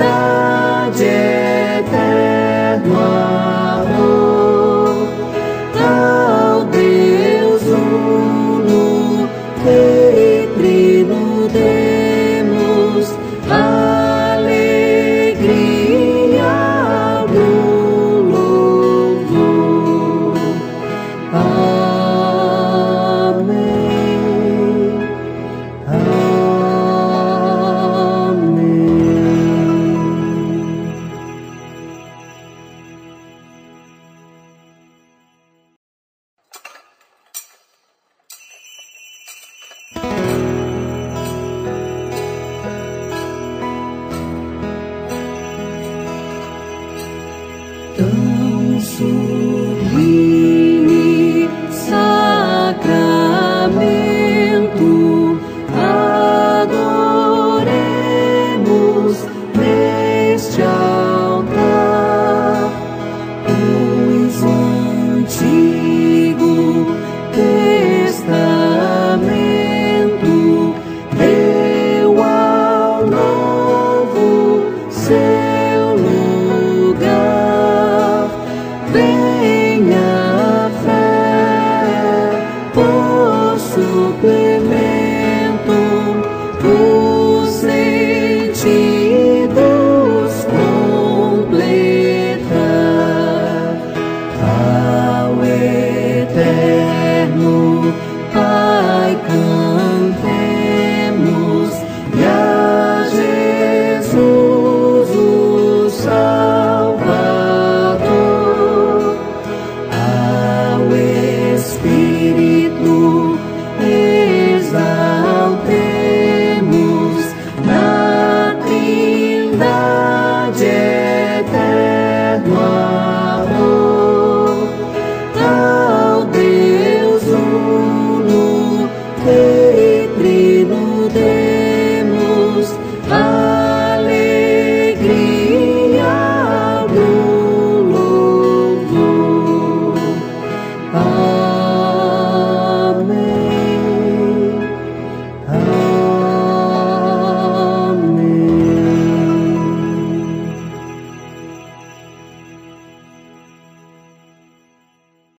love. sacramento adoremos